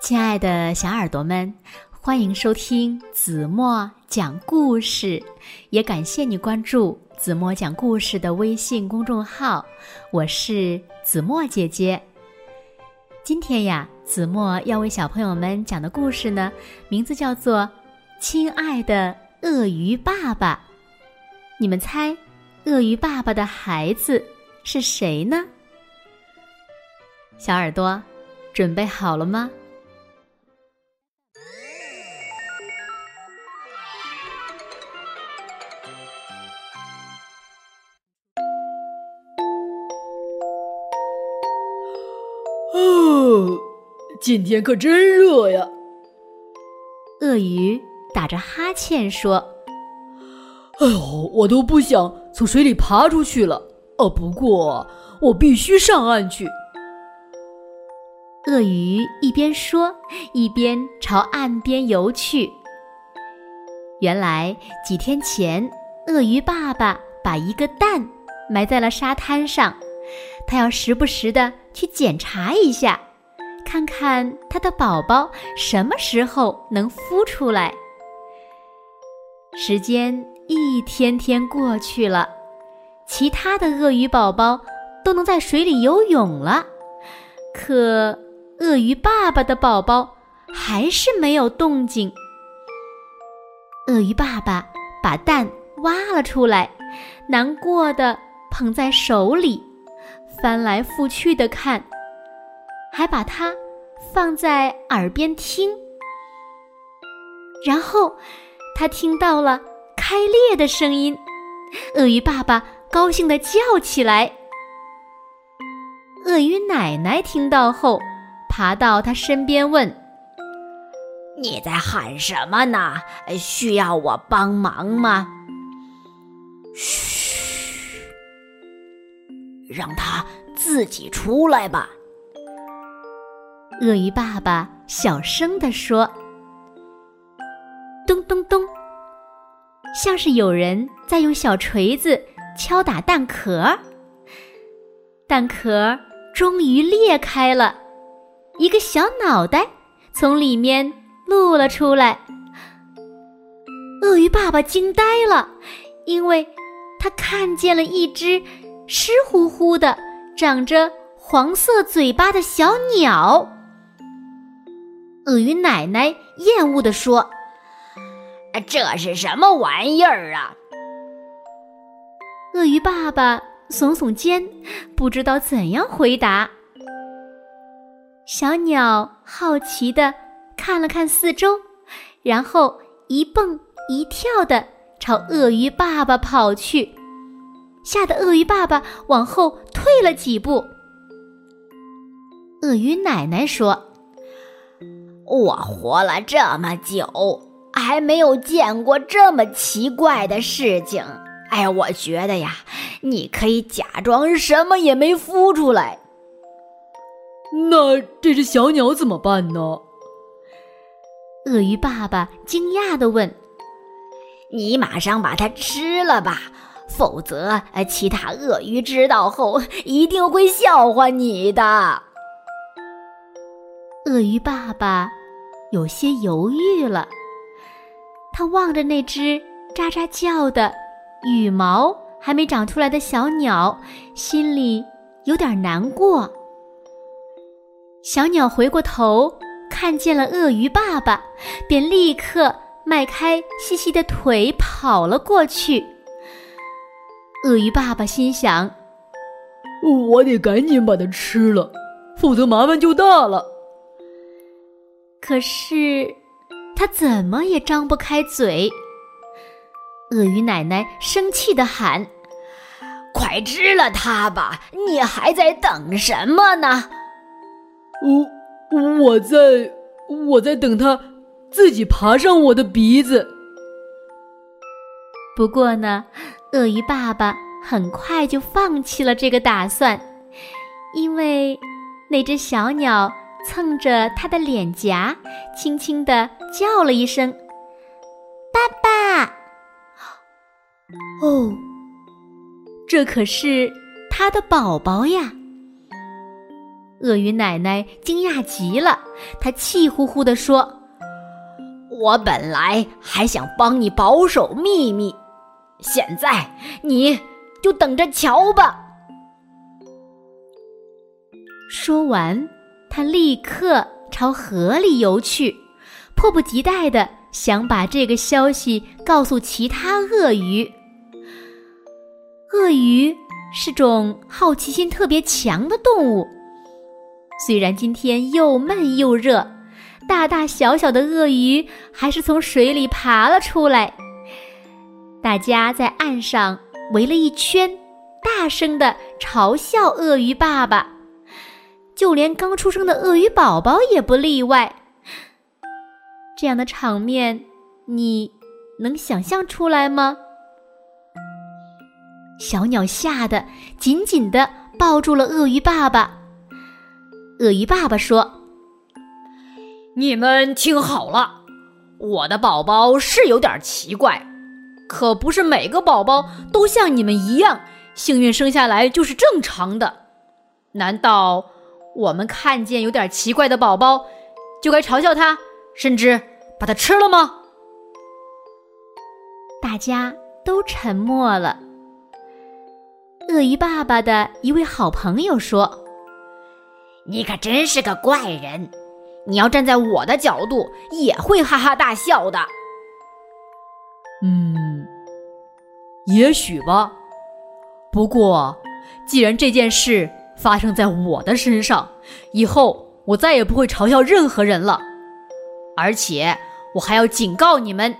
亲爱的小耳朵们，欢迎收听子墨讲故事，也感谢你关注子墨讲故事的微信公众号。我是子墨姐姐。今天呀，子墨要为小朋友们讲的故事呢，名字叫做《亲爱的鳄鱼爸爸》。你们猜，鳄鱼爸爸的孩子是谁呢？小耳朵，准备好了吗？今天可真热呀！鳄鱼打着哈欠说：“哎呦，我都不想从水里爬出去了。哦，不过我必须上岸去。”鳄鱼一边说，一边朝岸边游去。原来几天前，鳄鱼爸爸把一个蛋埋在了沙滩上，他要时不时的去检查一下，看看他的宝宝什么时候能孵出来。时间一天天过去了，其他的鳄鱼宝宝都能在水里游泳了，可……鳄鱼爸爸的宝宝还是没有动静。鳄鱼爸爸把蛋挖了出来，难过的捧在手里，翻来覆去的看，还把它放在耳边听。然后他听到了开裂的声音，鳄鱼爸爸高兴的叫起来。鳄鱼奶奶听到后。爬到他身边问：“你在喊什么呢？需要我帮忙吗？”“嘘，让他自己出来吧。”鳄鱼爸爸小声地说。咚咚咚，像是有人在用小锤子敲打蛋壳，蛋壳终于裂开了。一个小脑袋从里面露了出来，鳄鱼爸爸惊呆了，因为他看见了一只湿乎乎的、长着黄色嘴巴的小鸟。鳄鱼奶奶厌恶地说：“这是什么玩意儿啊？”鳄鱼爸爸耸耸肩，不知道怎样回答。小鸟好奇地看了看四周，然后一蹦一跳地朝鳄鱼爸爸跑去，吓得鳄鱼爸爸往后退了几步。鳄鱼奶奶说：“我活了这么久，还没有见过这么奇怪的事情。哎，我觉得呀，你可以假装什么也没孵出来。”那这只小鸟怎么办呢？鳄鱼爸爸惊讶地问：“你马上把它吃了吧，否则其他鳄鱼知道后一定会笑话你的。”鳄鱼爸爸有些犹豫了，他望着那只喳喳叫的、羽毛还没长出来的小鸟，心里有点难过。小鸟回过头，看见了鳄鱼爸爸，便立刻迈开细细的腿跑了过去。鳄鱼爸爸心想：“我得赶紧把它吃了，否则麻烦就大了。”可是他怎么也张不开嘴。鳄鱼奶奶生气的喊：“快吃了它吧！你还在等什么呢？”我我在我在等它自己爬上我的鼻子。不过呢，鳄鱼爸爸很快就放弃了这个打算，因为那只小鸟蹭着他的脸颊，轻轻的叫了一声：“爸爸。”哦，这可是他的宝宝呀！鳄鱼奶奶惊讶极了，她气呼呼地说：“我本来还想帮你保守秘密，现在你就等着瞧吧。”说完，他立刻朝河里游去，迫不及待地想把这个消息告诉其他鳄鱼。鳄鱼是种好奇心特别强的动物。虽然今天又闷又热，大大小小的鳄鱼还是从水里爬了出来。大家在岸上围了一圈，大声地嘲笑鳄鱼爸爸，就连刚出生的鳄鱼宝宝也不例外。这样的场面，你能想象出来吗？小鸟吓得紧紧地抱住了鳄鱼爸爸。鳄鱼爸爸说：“你们听好了，我的宝宝是有点奇怪，可不是每个宝宝都像你们一样幸运生下来就是正常的。难道我们看见有点奇怪的宝宝，就该嘲笑他，甚至把它吃了吗？”大家都沉默了。鳄鱼爸爸的一位好朋友说。你可真是个怪人！你要站在我的角度，也会哈哈大笑的。嗯，也许吧。不过，既然这件事发生在我的身上，以后我再也不会嘲笑任何人了。而且，我还要警告你们：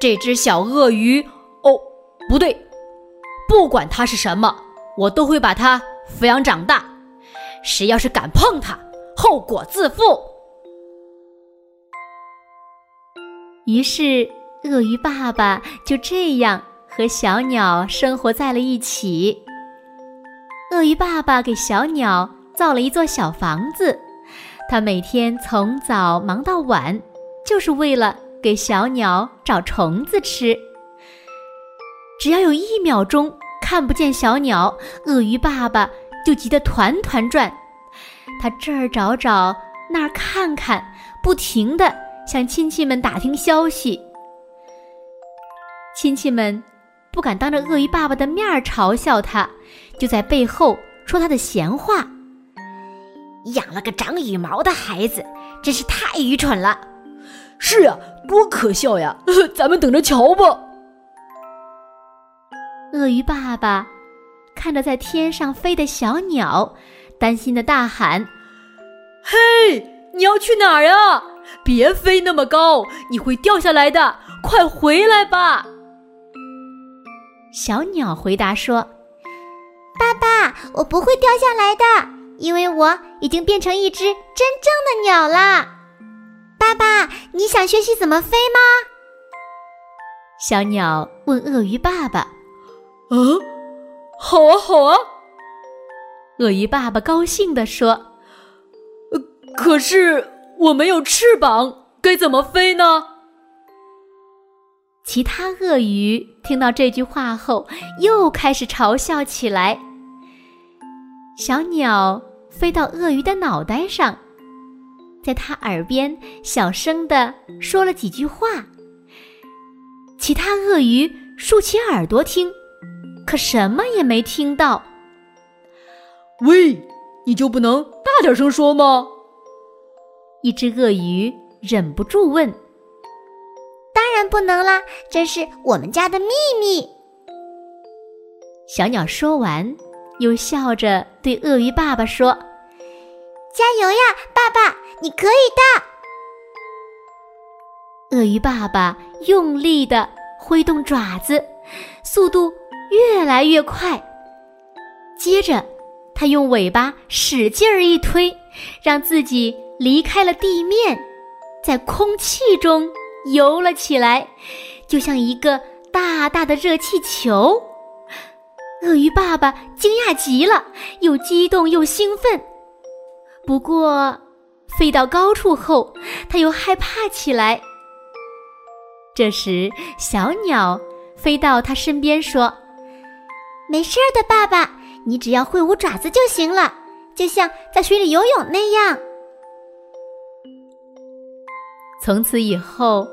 这只小鳄鱼……哦，不对，不管它是什么，我都会把它抚养长大。谁要是敢碰它，后果自负。于是，鳄鱼爸爸就这样和小鸟生活在了一起。鳄鱼爸爸给小鸟造了一座小房子，他每天从早忙到晚，就是为了给小鸟找虫子吃。只要有一秒钟看不见小鸟，鳄鱼爸爸。就急得团团转，他这儿找找，那儿看看，不停地向亲戚们打听消息。亲戚们不敢当着鳄鱼爸爸的面嘲笑他，就在背后说他的闲话。养了个长羽毛的孩子，真是太愚蠢了。是呀，多可笑呀！咱们等着瞧吧。鳄鱼爸爸。看着在天上飞的小鸟，担心的大喊：“嘿，你要去哪儿呀？别飞那么高，你会掉下来的！快回来吧！”小鸟回答说：“爸爸，我不会掉下来的，因为我已经变成一只真正的鸟了。”爸爸，你想学习怎么飞吗？小鸟问鳄鱼爸爸：“啊？”好啊，好啊！鳄鱼爸爸高兴地说：“呃，可是我没有翅膀，该怎么飞呢？”其他鳄鱼听到这句话后，又开始嘲笑起来。小鸟飞到鳄鱼的脑袋上，在它耳边小声的说了几句话。其他鳄鱼竖起耳朵听。可什么也没听到。喂，你就不能大点声说吗？一只鳄鱼忍不住问。当然不能啦，这是我们家的秘密。小鸟说完，又笑着对鳄鱼爸爸说：“加油呀，爸爸，你可以的！”鳄鱼爸爸用力的挥动爪子，速度。越来越快，接着，他用尾巴使劲儿一推，让自己离开了地面，在空气中游了起来，就像一个大大的热气球。鳄鱼爸爸惊讶极了，又激动又兴奋。不过，飞到高处后，他又害怕起来。这时，小鸟飞到他身边说。没事的，爸爸，你只要挥舞爪子就行了。就像在水里游泳那样。从此以后，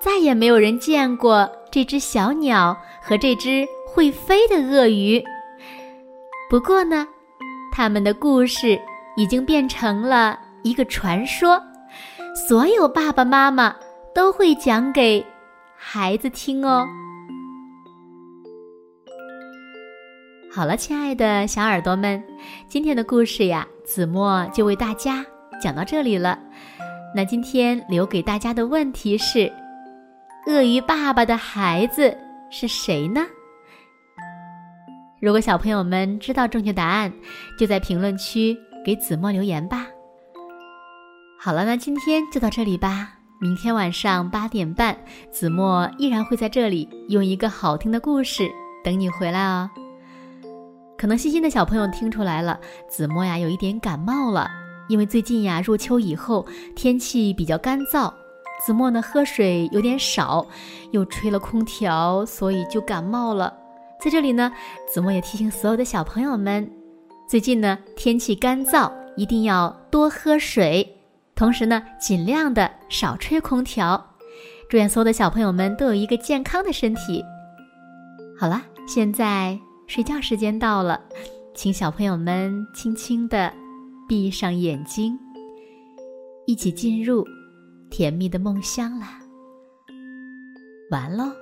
再也没有人见过这只小鸟和这只会飞的鳄鱼。不过呢，他们的故事已经变成了一个传说，所有爸爸妈妈都会讲给孩子听哦。好了，亲爱的小耳朵们，今天的故事呀，子墨就为大家讲到这里了。那今天留给大家的问题是：鳄鱼爸爸的孩子是谁呢？如果小朋友们知道正确答案，就在评论区给子墨留言吧。好了，那今天就到这里吧。明天晚上八点半，子墨依然会在这里用一个好听的故事等你回来哦。可能细心的小朋友听出来了，子墨呀有一点感冒了。因为最近呀，入秋以后天气比较干燥，子墨呢喝水有点少，又吹了空调，所以就感冒了。在这里呢，子墨也提醒所有的小朋友们，最近呢天气干燥，一定要多喝水，同时呢尽量的少吹空调。祝愿所有的小朋友们都有一个健康的身体。好了，现在睡觉时间到了，请小朋友们轻轻的。闭上眼睛，一起进入甜蜜的梦乡啦！完喽。